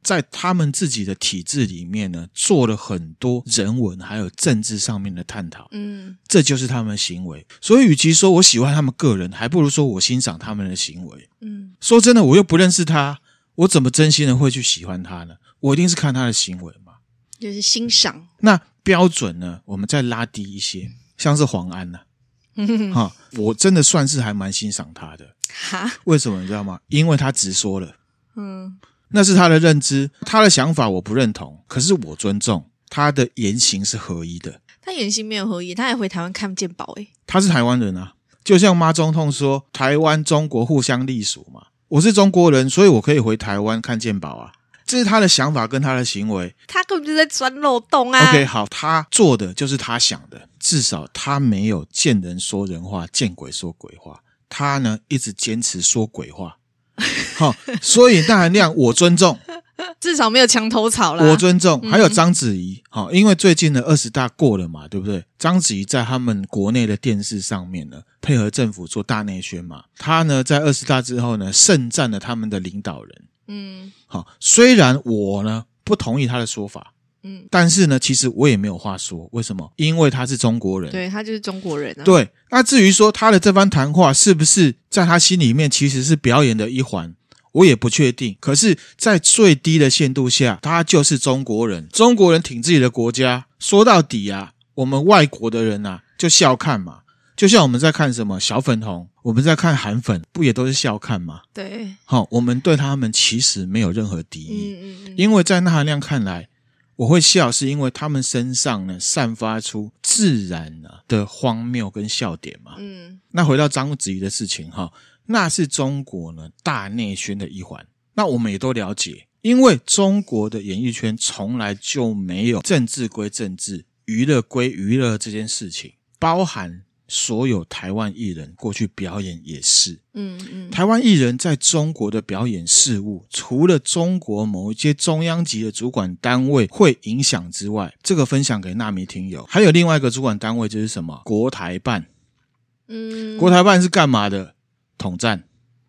在他们自己的体制里面呢，做了很多人文还有政治上面的探讨，嗯，这就是他们的行为。所以，与其说我喜欢他们个人，还不如说我欣赏他们的行为。嗯，说真的，我又不认识他，我怎么真心的会去喜欢他呢？我一定是看他的行为嘛，就是欣赏。那标准呢？我们再拉低一些，像是黄安呐、啊，哈，我真的算是还蛮欣赏他的。哈？为什么你知道吗？因为他直说了，嗯。那是他的认知，他的想法我不认同，可是我尊重他的言行是合一的。他言行没有合一，他还回台湾看不见宝诶。他是台湾人啊，就像妈中统说，台湾中国互相隶属嘛。我是中国人，所以我可以回台湾看健保啊。这是他的想法跟他的行为，他根本就在钻漏洞啊。OK，好，他做的就是他想的，至少他没有见人说人话，见鬼说鬼话。他呢一直坚持说鬼话，好、哦，所以大含量我尊重，至少没有墙头草了。我尊重，还有章子怡，好、因为最近的二十大过了嘛，对不对？章子怡在他们国内的电视上面呢，配合政府做大内宣嘛，他呢在二十大之后呢，盛赞了他们的领导人。嗯，好，虽然我呢不同意他的说法，嗯，但是呢，其实我也没有话说。为什么？因为他是中国人，对，他就是中国人啊。对，那至于说他的这番谈话是不是在他心里面其实是表演的一环，我也不确定。可是，在最低的限度下，他就是中国人。中国人挺自己的国家，说到底啊，我们外国的人啊，就笑看嘛。就像我们在看什么小粉红，我们在看韩粉，不也都是笑看吗？对，好，我们对他们其实没有任何敌意，嗯嗯嗯，因为在那含量看来，我会笑，是因为他们身上呢散发出自然的荒谬跟笑点嘛。嗯，那回到章子怡的事情哈，那是中国呢大内宣的一环，那我们也都了解，因为中国的演艺圈从来就没有政治归政治，娱乐归娱乐这件事情，包含。所有台湾艺人过去表演也是，嗯嗯，台湾艺人在中国的表演事务，除了中国某一些中央级的主管单位会影响之外，这个分享给纳米听友，还有另外一个主管单位就是什么？国台办，嗯，国台办是干嘛的？统战。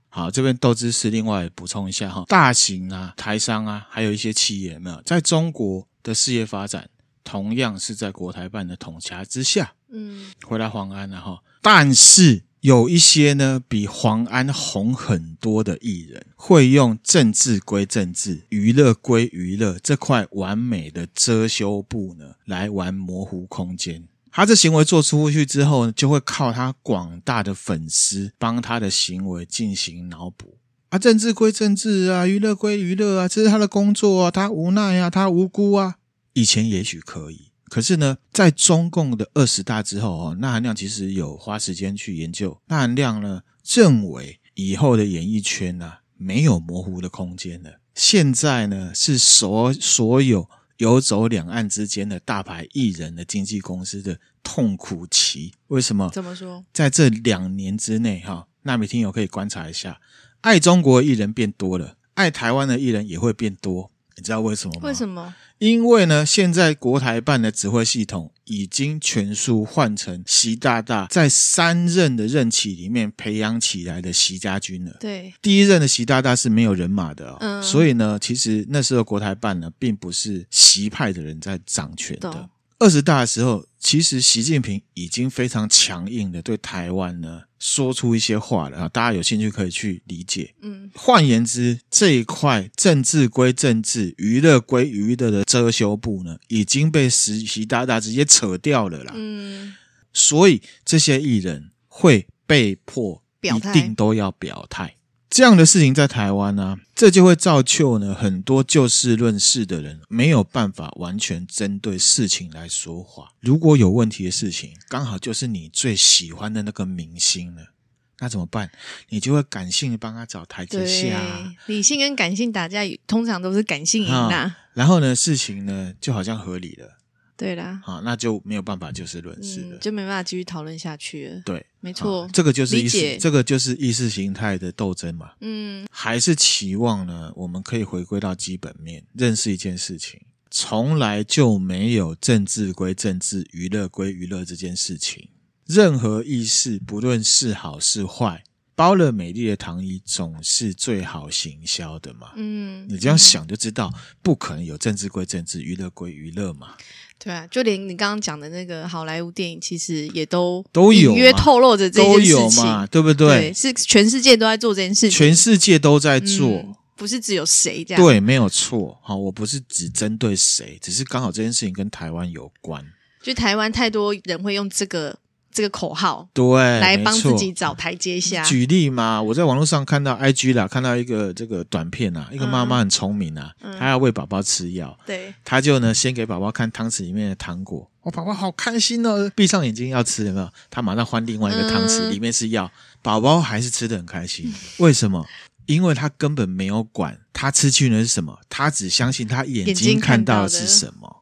好，这边豆知识另外补充一下哈，大型啊台商啊，还有一些企业有没有在中国的事业发展？同样是在国台办的统辖之下，嗯，回来黄安了哈。但是有一些呢，比黄安红很多的艺人，会用政治归政治、娱乐归娱乐这块完美的遮羞布呢，来玩模糊空间。他这行为做出去之后，就会靠他广大的粉丝帮他的行为进行脑补啊，政治归政治啊，娱乐归娱乐啊，这是他的工作啊，他无奈啊，他无辜啊。以前也许可以，可是呢，在中共的二十大之后哦，那含量其实有花时间去研究。那含量呢认为，以后的演艺圈呢、没有模糊的空间了。现在呢是所所有游走两岸之间的大牌艺人的经纪公司的痛苦期。为什么？怎么说？在这两年之内哈，纳米听友可以观察一下，爱中国的艺人变多了，爱台湾的艺人也会变多。你知道为什么吗？为什么？因为呢，现在国台办的指挥系统已经全数换成习大大在三任的任期里面培养起来的习家军了。对，第一任的习大大是没有人马的哦，嗯，所以呢，其实那时候国台办呢，并不是习派的人在掌权的。二十大的时候，其实习近平已经非常强硬的对台湾呢说出一些话了啊，大家有兴趣可以去理解。嗯，换言之，这一块政治归政治、娱乐归娱乐的遮羞布呢，已经被习习大大直接扯掉了啦。嗯，所以这些艺人会被迫一定都要表态。这样的事情在台湾呢、啊，这就会造就呢很多就事论事的人没有办法完全针对事情来说话。如果有问题的事情刚好就是你最喜欢的那个明星了，那怎么办？你就会感性的帮他找台阶下、啊。理性跟感性打架，通常都是感性赢的。然后呢，事情呢就好像合理了。对啦，好，那就没有办法就事论事了，嗯，就没办法继续讨论下去了。对，没错，这个就是意识，这个就是意识形态的斗争嘛。嗯，还是期望呢，我们可以回归到基本面，认识一件事情，从来就没有政治归政治，娱乐归娱乐这件事情。任何意识，不论是好是坏，包了美丽的糖衣，总是最好行销的嘛。嗯，你这样想就知道，不可能有政治归政治，娱乐归娱乐嘛。对啊，就连你刚刚讲的那个好莱坞电影，其实也都都有隐约透露着这件事情，都有嘛，对不对？对，是全世界都在做这件事情，全世界都在做，嗯、不是只有谁这样。对，没有错。好，我不是只针对谁，只是刚好这件事情跟台湾有关。就台湾太多人会用这个这个口号，对，来帮自己找台阶下。举例嘛，我在网络上看到 IG 啦，看到一个这个短片啊，一个妈妈很聪明啊，嗯、她要喂宝宝吃药，对，她就呢先给宝宝看汤匙里面的糖果，我宝宝好开心哦，闭上眼睛要吃，有没有？她马上换另外一个汤匙，嗯、里面是药，宝宝还是吃的很开心，为什么？因为他根本没有管他吃去的是什么，他只相信他眼睛看到的是什么。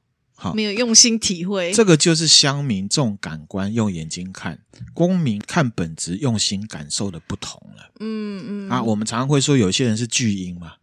好，没有用心体会，这个就是乡民重感官，用眼睛看；公民看本质，用心感受的不同了。嗯嗯。啊，我们常常会说有些人是巨婴嘛。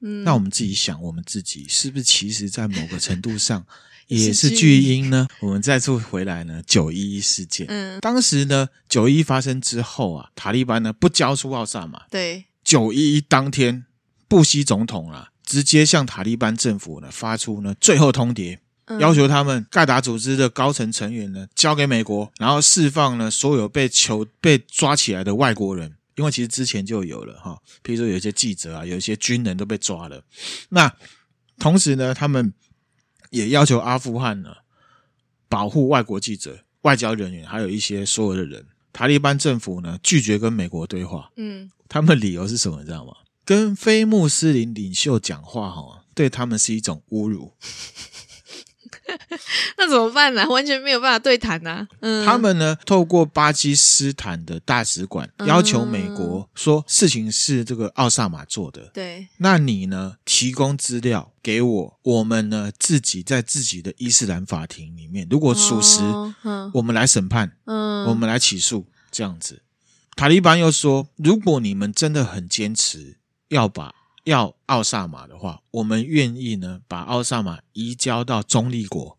嗯。那我们自己想，我们自己是不是其实在某个程度上 也是巨婴呢？我们再次回来呢，九一一事件。嗯。当时呢，九一一发生之后啊，塔利班呢不交出奥萨马。对。九一一当天，布希总统啊，直接向塔利班政府呢发出呢最后通牒，嗯、要求他们盖达组织的高层成员呢交给美国，然后释放呢所有被囚被抓起来的外国人，因为其实之前就有了哈，譬如说有一些记者啊，有一些军人都被抓了。那同时呢，他们也要求阿富汗呢保护外国记者、外交人员，还有一些所有的人。塔利班政府呢拒绝跟美国对话。嗯。他们理由是什么？你知道吗？跟非穆斯林领袖讲话，哈，对他们是一种侮辱。那怎么办呢？完全没有办法对谈呐。嗯，他们呢，透过巴基斯坦的大使馆要求美国说，事情是这个奥萨马做的。对，那你呢，提供资料给我，我们呢自己在自己的伊斯兰法庭里面，如果属实，我们来审判，嗯，我们来起诉，这样子。塔利班又说：“如果你们真的很坚持要把要奥萨马的话，我们愿意呢把奥萨马移交到中立国。”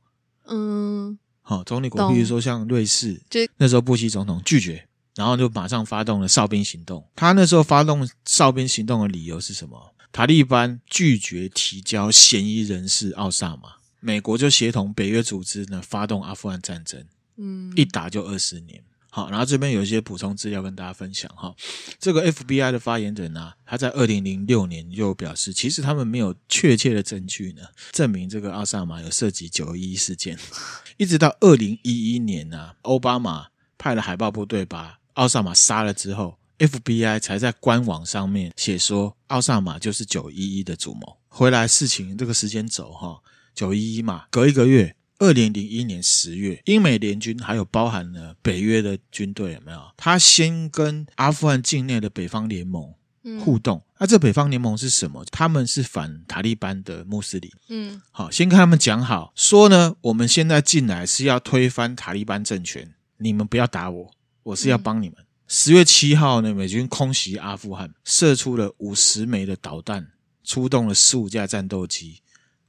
嗯，好，中立国，比如说像瑞士，就那时候布希总统拒绝，然后就马上发动了哨兵行动。他那时候发动哨兵行动的理由是什么？塔利班拒绝提交嫌疑人是奥萨马，美国就协同北约组织呢发动阿富汗战争。嗯，一打就二十年。好，然后这边有一些补充资料跟大家分享哈。这个 FBI 的发言人呢、他在二零零六年就表示，其实他们没有确切的证据呢，证明这个奥萨马有涉及九一一事件。一直到二零一一年呢、啊，奥巴马派了海豹部队把奥萨马杀了之后，FBI 才在官网上面写说，奥萨马就是九一一的主谋。回来事情这个时间轴哈，九一一嘛，隔一个月。二零零一年十月，英美联军还有包含了北约的军队有没有？他先跟阿富汗境内的北方联盟互动。那、嗯啊、这北方联盟是什么？他们是反塔利班的穆斯林。嗯，好，先跟他们讲好，说呢，我们现在进来是要推翻塔利班政权，你们不要打我，我是要帮你们。十、嗯、月七号呢，美军空袭阿富汗，射出了五十枚的导弹，出动了十五架战斗机，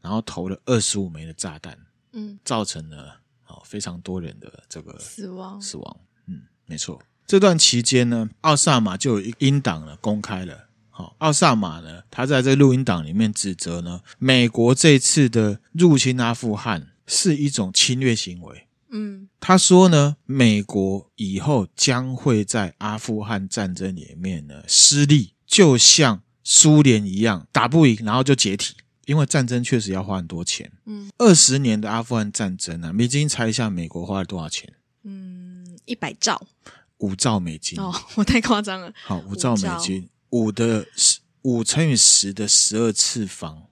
然后投了二十五枚的炸弹。嗯，造成了哦非常多人的这个死亡死亡。嗯，没错。这段期间呢，奥萨马就有一音档呢公开了。好，奥萨马呢，他在这录音档里面指责呢，美国这次的入侵阿富汗是一种侵略行为。嗯，他说呢，美国以后将会在阿富汗战争里面呢失利，就像苏联一样，打不赢，然后就解体。因为战争确实要花很多钱，嗯，二十年的阿富汗战争啊，美金猜一下，美国花了多少钱？嗯，一百兆，五兆美金。哦，我太夸张了。好，五兆美金，五的十，五乘以十的十二次方，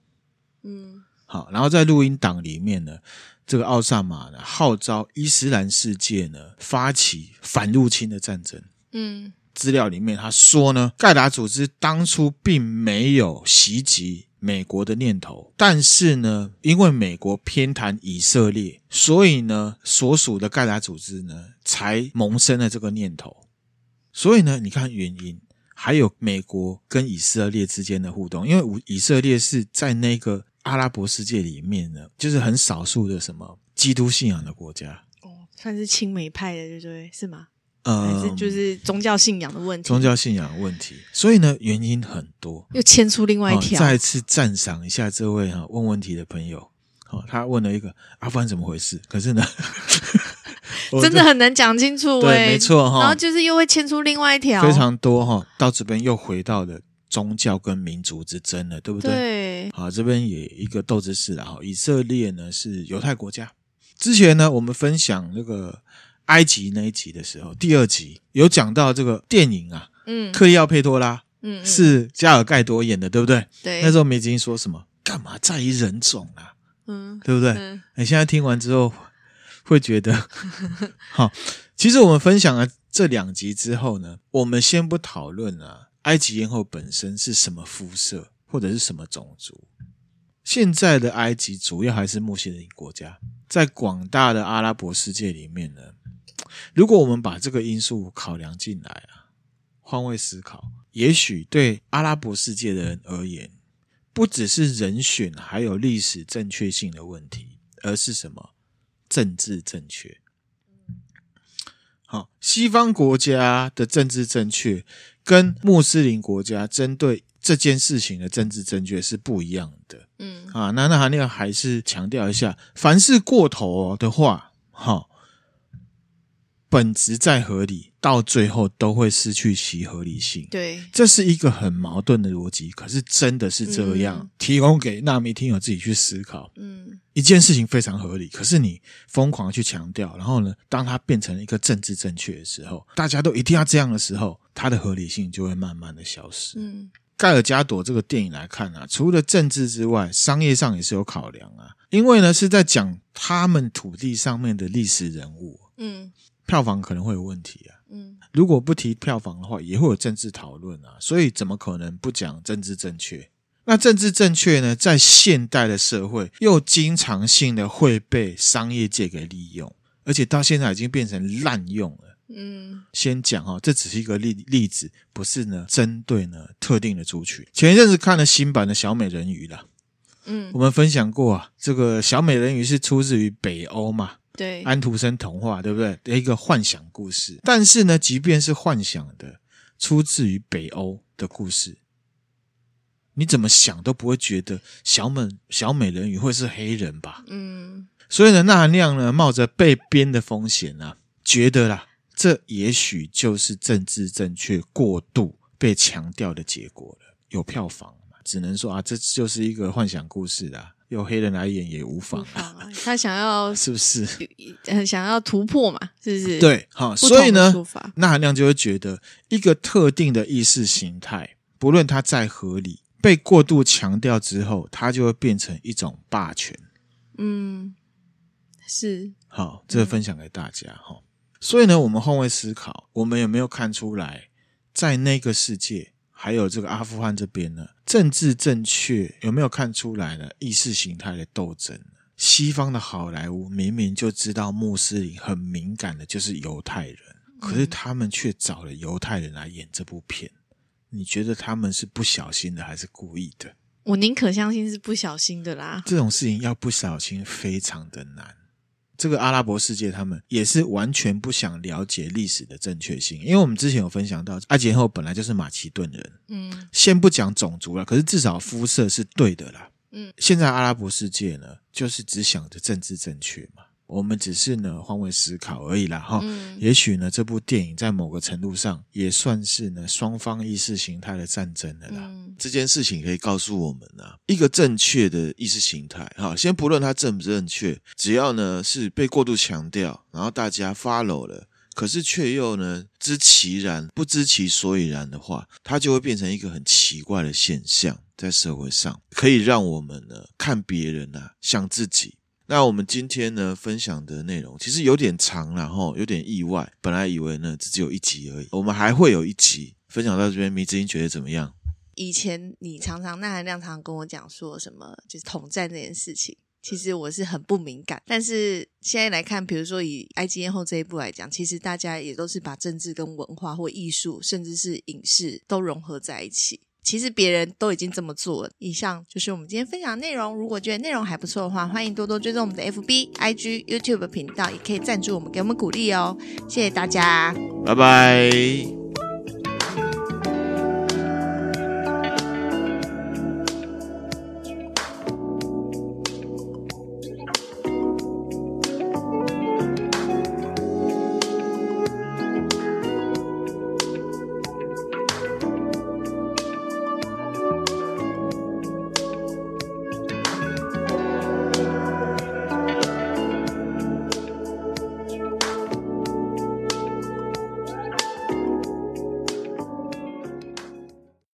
嗯，好，然后在录音档里面呢，这个奥萨马呢号召伊斯兰世界呢发起反入侵的战争，嗯，资料里面他说呢，盖达组织当初并没有袭击。美国的念头，但是呢，因为美国偏袒以色列，所以呢，所属的盖达组织呢，才萌生了这个念头。所以呢，你看原因，还有美国跟以色列之间的互动，因为以色列是在那个阿拉伯世界里面呢，就是很少数的什么基督信仰的国家，哦，算是亲美派的，对不对？是吗？呃，还是就是宗教信仰的问题，宗教信仰的问题，所以呢，原因很多，又牵出另外一条。再次赞赏一下这位哈问问题的朋友，好，他问了一个阿富汗怎么回事？可是呢，真的很难讲清楚，对，没错哈。然后就是又会牵出另外一条，非常多哈。到这边又回到了宗教跟民族之争了，对不对？对。好，这边也一个斗志士了哈。以色列呢是犹太国家，之前呢我们分享那个。埃及那一集的时候，第二集有讲到这个电影啊，嗯，克利奥佩托拉，嗯，嗯，是加尔盖多演的，对不对？对。那时候梅子英说什么？干嘛在意人种啊？嗯，对不对？嗯。你现在听完之后会觉得，好。其实我们分享了这两集之后呢，我们先不讨论啊，埃及艳后本身是什么肤色或者是什么种族。现在的埃及主要还是穆斯林国家，在广大的阿拉伯世界里面呢，如果我们把这个因素考量进来啊，换位思考，也许对阿拉伯世界的人而言，不只是人选还有历史正确性的问题，而是什么？政治正确。好，西方国家的政治正确跟穆斯林国家针对这件事情的政治正确是不一样的。嗯，啊，那那那还是强调一下，凡事过头的话，好。本质再合理，到最后都会失去其合理性。对，这是一个很矛盾的逻辑。可是真的是这样，嗯、提供给纳米听友自己去思考。嗯，一件事情非常合理，可是你疯狂去强调，然后呢，当它变成一个政治正确的时候，大家都一定要这样的时候，它的合理性就会慢慢的消失。嗯，盖尔加朵这个电影来看啊，除了政治之外，商业上也是有考量啊，因为呢是在讲他们土地上面的历史人物。嗯。票房可能会有问题啊，嗯，如果不提票房的话，也会有政治讨论啊，所以怎么可能不讲政治正确？那政治正确呢，在现代的社会又经常性的会被商业界给利用，而且到现在已经变成滥用了。嗯，先讲哈，这只是一个例例子，不是呢针对呢特定的族群。前一阵子看了新版的小美人鱼了，嗯，我们分享过啊，这个小美人鱼是出自于北欧嘛。对，安徒生童话，对不对？的一个幻想故事。但是呢，即便是幻想的，出自于北欧的故事，你怎么想都不会觉得小美小美人鱼会是黑人吧？嗯。所以呢，纳兰亮呢，冒着被编的风险啊，觉得啦，这也许就是政治正确过度被强调的结果了。有票房嘛，只能说啊，这就是一个幻想故事啦。有黑人来演也无妨，啊，他想要 是不是？想要突破嘛？是不是？对，好，所以呢，那含量就会觉得一个特定的意识形态，不论它再合理，被过度强调之后，它就会变成一种霸权。嗯，是。好，这个分享给大家哈。嗯，所以呢，我们换位思考，我们有没有看出来，在那个世界？还有这个阿富汗这边呢，政治正确有没有看出来呢？意识形态的斗争，西方的好莱坞明明就知道穆斯林很敏感的就是犹太人，可是他们却找了犹太人来演这部片。你觉得他们是不小心的还是故意的？我宁可相信是不小心的啦。这种事情要不小心非常的难。这个阿拉伯世界，他们也是完全不想了解历史的正确性，因为我们之前有分享到，埃及艳后本来就是马其顿人，嗯，先不讲种族了，可是至少肤色是对的啦，嗯，现在阿拉伯世界呢，就是只想着政治正确嘛。我们只是呢换位思考而已啦，哈、嗯。也许呢这部电影在某个程度上也算是呢双方意识形态的战争了啦。嗯、这件事情可以告诉我们啊，一个正确的意识形态，哈，先不论它正不正确，只要呢是被过度强调，然后大家 follow 了，可是却又呢知其然不知其所以然的话，它就会变成一个很奇怪的现象，在社会上可以让我们呢看别人啊像自己。那我们今天呢分享的内容其实有点长，然后有点意外。本来以为呢只有一集而已，我们还会有一集分享到这边。迷之音觉得怎么样？以前你常常那含量常常跟我讲说什么，就是统战这件事情，其实我是很不敏感。但是现在来看，比如说以埃及艳后这一部来讲，其实大家也都是把政治跟文化或艺术，甚至是影视都融合在一起。其实别人都已经这么做了。以上就是我们今天分享的内容。如果觉得内容还不错的话，欢迎多多追踪我们的 FB、IG、YouTube 频道，也可以赞助我们，给我们鼓励哦。谢谢大家，拜拜。